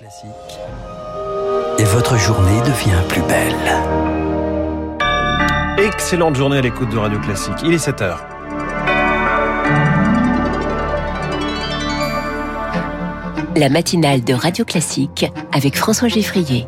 Classique. Et votre journée devient plus belle. Excellente journée à l'écoute de Radio Classique. Il est 7 heures. La matinale de Radio Classique avec François Geffrier.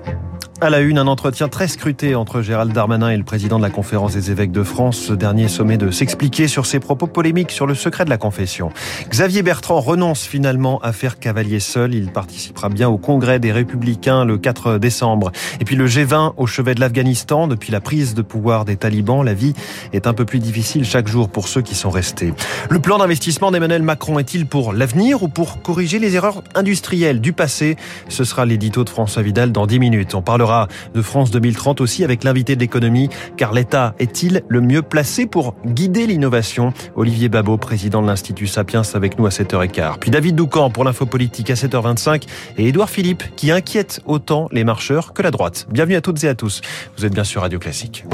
À la une, un entretien très scruté entre Gérald Darmanin et le président de la conférence des évêques de France. Ce dernier sommet de s'expliquer sur ses propos polémiques sur le secret de la confession. Xavier Bertrand renonce finalement à faire cavalier seul. Il participera bien au congrès des Républicains le 4 décembre. Et puis le G20 au chevet de l'Afghanistan. Depuis la prise de pouvoir des talibans, la vie est un peu plus difficile chaque jour pour ceux qui sont restés. Le plan d'investissement d'Emmanuel Macron est-il pour l'avenir ou pour corriger les erreurs industrielles du passé? Ce sera l'édito de François Vidal dans 10 minutes. On parlera de France 2030 aussi avec l'invité de l'économie, car l'État est-il le mieux placé pour guider l'innovation? Olivier Babot, président de l'Institut Sapiens, avec nous à 7h15. Puis David Doucan pour l'info politique à 7h25 et Édouard Philippe qui inquiète autant les marcheurs que la droite. Bienvenue à toutes et à tous. Vous êtes bien sûr Radio Classique.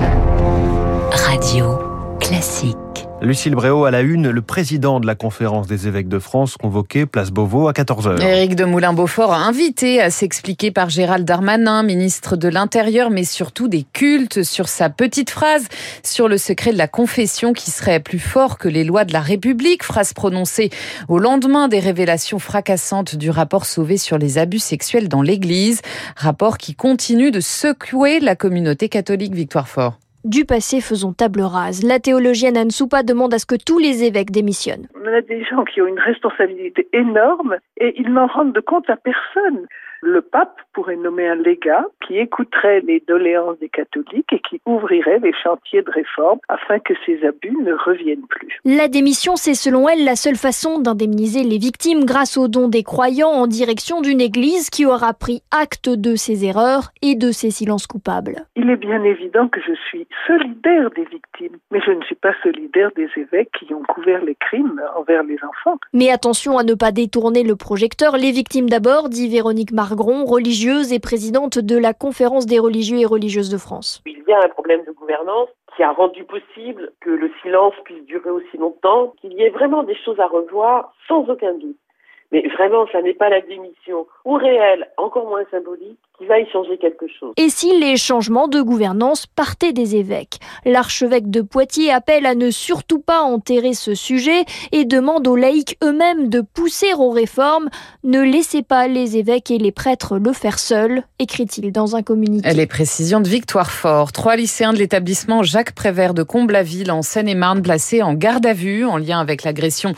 Radio Classique. Lucille Bréau à la une, le président de la conférence des évêques de France convoqué place Beauvau à 14h. Éric de Moulin-Beaufort invité à s'expliquer par Gérald Darmanin, ministre de l'Intérieur, mais surtout des cultes, sur sa petite phrase sur le secret de la confession qui serait plus fort que les lois de la République, phrase prononcée au lendemain des révélations fracassantes du rapport Sauvé sur les abus sexuels dans l'Église, rapport qui continue de secouer la communauté catholique Victoire Fort. Du passé, faisons table rase. La théologienne Anne Soupa demande à ce que tous les évêques démissionnent. On a des gens qui ont une responsabilité énorme et ils n'en rendent de compte à personne. Le pape pourrait nommer un légat qui écouterait les doléances des catholiques et qui ouvrirait les chantiers de réforme afin que ces abus ne reviennent plus. La démission, c'est selon elle la seule façon d'indemniser les victimes grâce aux dons des croyants en direction d'une église qui aura pris acte de ses erreurs et de ses silences coupables. Il est bien évident que je suis solidaire des victimes, mais je ne suis pas solidaire des évêques qui ont couvert les crimes envers les enfants. Mais attention à ne pas détourner le projecteur. Les victimes d'abord, dit Véronique Religieuse et présidente de la Conférence des religieux et religieuses de France. Il y a un problème de gouvernance qui a rendu possible que le silence puisse durer aussi longtemps, qu'il y ait vraiment des choses à revoir sans aucun doute. Mais vraiment, ça n'est pas la démission, ou réelle, encore moins symbolique, qui va y changer quelque chose. Et si les changements de gouvernance partaient des évêques? L'archevêque de Poitiers appelle à ne surtout pas enterrer ce sujet et demande aux laïcs eux-mêmes de pousser aux réformes. Ne laissez pas les évêques et les prêtres le faire seuls, écrit-il dans un communiqué. Les précisions de Victoire Fort. Trois lycéens de l'établissement Jacques Prévert de Comblaville en Seine-et-Marne placés en garde à vue en lien avec l'agression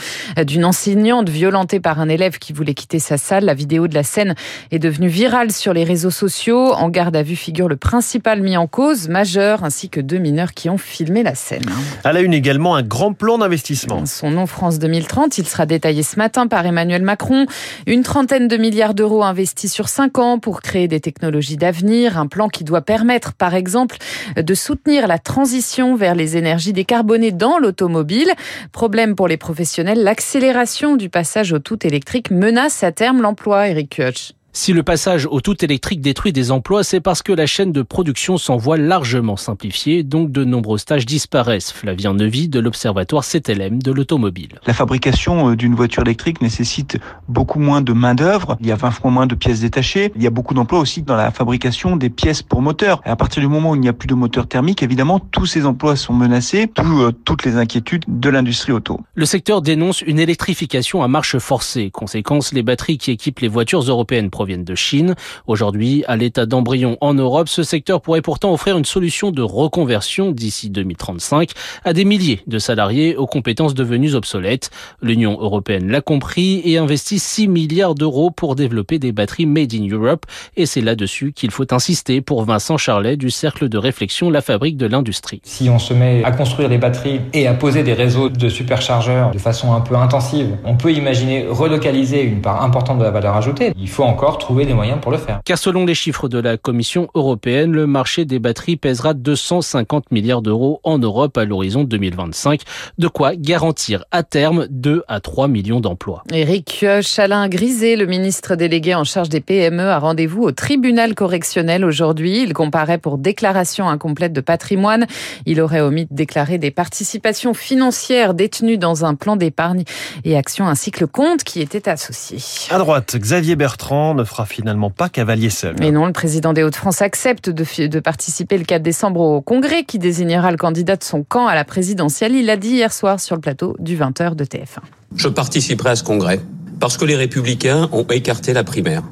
d'une enseignante violentée par un élève qui voulait quitter sa salle. La vidéo de la scène est devenue virale sur les réseaux sociaux. En garde à vue figure le principal mis en cause, majeur, ainsi que deux mineurs qui ont filmé la scène. À la une également, un grand plan d'investissement. Son nom France 2030, il sera détaillé ce matin par Emmanuel Macron. Une trentaine de milliards d'euros investis sur cinq ans pour créer des technologies d'avenir. Un plan qui doit permettre, par exemple, de soutenir la transition vers les énergies décarbonées dans l'automobile. Problème pour les professionnels, l'accélération du passage au tout électrique menace à terme l'emploi, Eric Kutsch. Si le passage au tout électrique détruit des emplois, c'est parce que la chaîne de production s'en voit largement simplifiée, donc de nombreux stages disparaissent. Flavien Nevy de l'Observatoire CTLM de l'automobile. La fabrication d'une voiture électrique nécessite beaucoup moins de main-d'œuvre, il y a 20 fois moins de pièces détachées, il y a beaucoup d'emplois aussi dans la fabrication des pièces pour moteurs. À partir du moment où il n'y a plus de moteur thermique, évidemment, tous ces emplois sont menacés, tout, euh, toutes les inquiétudes de l'industrie auto. Le secteur dénonce une électrification à marche forcée. Conséquence, les batteries qui équipent les voitures européennes proviennent de Chine. Aujourd'hui, à l'état d'embryon en Europe, ce secteur pourrait pourtant offrir une solution de reconversion d'ici 2035 à des milliers de salariés aux compétences devenues obsolètes. L'Union européenne l'a compris et investit 6 milliards d'euros pour développer des batteries made in Europe. Et c'est là-dessus qu'il faut insister pour Vincent Charlet du Cercle de réflexion La Fabrique de l'Industrie. Si on se met à construire les batteries et à poser des réseaux de superchargeurs de façon un peu intensive, on peut imaginer relocaliser une part importante de la valeur ajoutée. Il faut encore trouver des moyens pour le faire. Car selon les chiffres de la Commission européenne, le marché des batteries pèsera 250 milliards d'euros en Europe à l'horizon 2025, de quoi garantir à terme 2 à 3 millions d'emplois. Éric Chalin Grisé, le ministre délégué en charge des PME, a rendez-vous au tribunal correctionnel aujourd'hui. Il comparaît pour déclaration incomplète de patrimoine. Il aurait omis de déclarer des participations financières détenues dans un plan d'épargne et action ainsi que le compte qui était associé. À droite, Xavier Bertrand ne fera finalement pas cavalier seul. Mais non, le président des Hauts-de-France accepte de, de, participer le 4 décembre au congrès qui désignera le candidat de son camp à la présidentielle. Il l'a dit hier soir sur le plateau du 20h de TF1. Je participerai à ce congrès parce que les républicains ont écarté la primaire.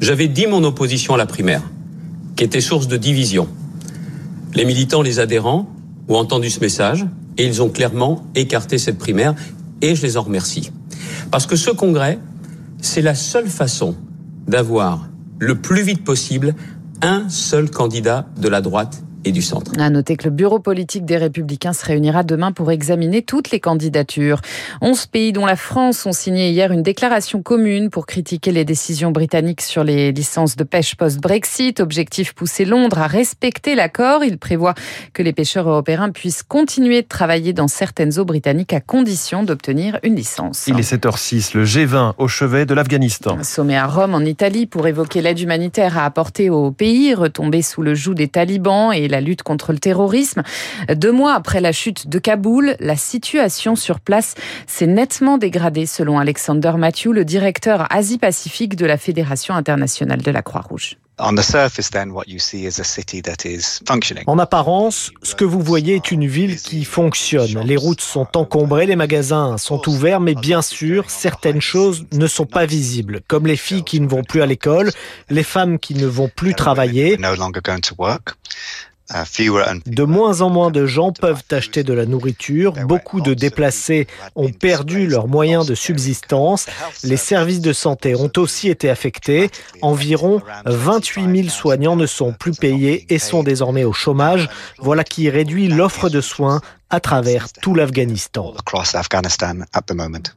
J'avais dit mon opposition à la primaire, qui était source de division. Les militants, les adhérents ont entendu ce message et ils ont clairement écarté cette primaire et je les en remercie. Parce que ce congrès, c'est la seule façon d'avoir le plus vite possible un seul candidat de la droite et du centre. À noter que le bureau politique des Républicains se réunira demain pour examiner toutes les candidatures. 11 pays, dont la France, ont signé hier une déclaration commune pour critiquer les décisions britanniques sur les licences de pêche post-Brexit. Objectif pousser Londres à respecter l'accord. Il prévoit que les pêcheurs européens puissent continuer de travailler dans certaines eaux britanniques à condition d'obtenir une licence. Il est 7h06, le G20 au chevet de l'Afghanistan. Sommet à Rome, en Italie, pour évoquer l'aide humanitaire à apporter au pays, retombé sous le joug des talibans et la lutte contre le terrorisme. Deux mois après la chute de Kaboul, la situation sur place s'est nettement dégradée selon Alexander Matthew, le directeur Asie-Pacifique de la Fédération internationale de la Croix-Rouge. En apparence, ce que vous voyez est une ville qui fonctionne. Les routes sont encombrées, les magasins sont ouverts, mais bien sûr, certaines choses ne sont pas visibles, comme les filles qui ne vont plus à l'école, les femmes qui ne vont plus travailler. De moins en moins de gens peuvent acheter de la nourriture. Beaucoup de déplacés ont perdu leurs moyens de subsistance. Les services de santé ont aussi été affectés. Environ 28 000 soignants ne sont plus payés et sont désormais au chômage. Voilà qui réduit l'offre de soins à travers tout l'Afghanistan.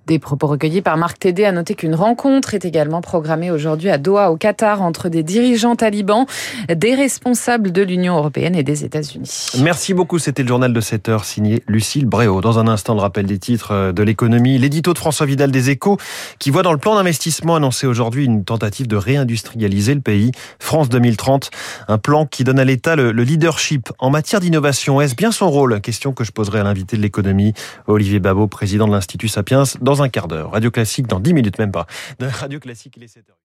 Des propos recueillis par Marc Tédé a noté qu'une rencontre est également programmée aujourd'hui à Doha, au Qatar, entre des dirigeants talibans, des responsables de l'Union européenne et des États-Unis. Merci beaucoup. C'était le journal de 7 heures signé Lucille Bréau. Dans un instant, le rappel des titres de l'économie. L'édito de François Vidal des Échos qui voit dans le plan d'investissement annoncé aujourd'hui une tentative de réindustrialiser le pays. France 2030, un plan qui donne à l'État le, leadership en matière d'innovation. Est-ce bien son rôle? Question que je poserai à l'invité de l'économie, Olivier Babot, président de l'Institut Sapiens, dans un quart d'heure. Radio Classique dans 10 minutes, même pas. Radio Classique, il est 7 heures.